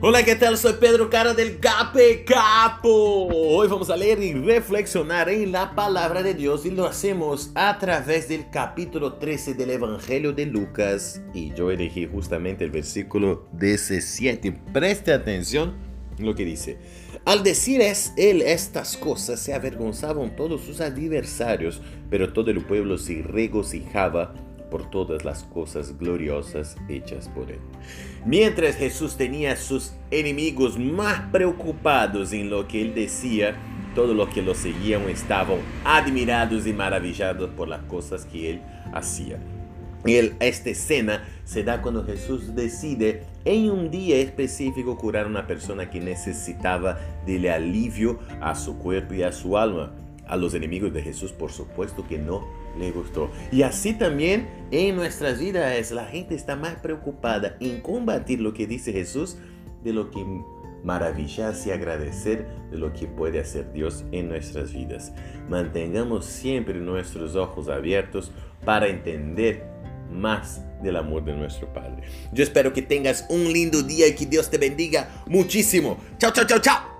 Hola, ¿qué tal? Soy Pedro Cara del Gape Capo. Hoy vamos a leer y reflexionar en la palabra de Dios y lo hacemos a través del capítulo 13 del Evangelio de Lucas. Y yo elegí justamente el versículo 17. Preste atención lo que dice. Al decir es él estas cosas, se avergonzaban todos sus adversarios, pero todo el pueblo se regocijaba por todas las cosas gloriosas hechas por él. Mientras Jesús tenía a sus enemigos más preocupados en lo que él decía, todo lo que lo seguían estaban admirados y maravillados por las cosas que él hacía. Y esta escena se da cuando Jesús decide en un día específico curar a una persona que necesitaba del alivio a su cuerpo y a su alma. A los enemigos de Jesús, por supuesto que no le gustó. Y así también en nuestras vidas la gente está más preocupada en combatir lo que dice Jesús de lo que maravillarse y agradecer de lo que puede hacer Dios en nuestras vidas. Mantengamos siempre nuestros ojos abiertos para entender más del amor de nuestro Padre. Yo espero que tengas un lindo día y que Dios te bendiga muchísimo. Chao, chao, chao, chao.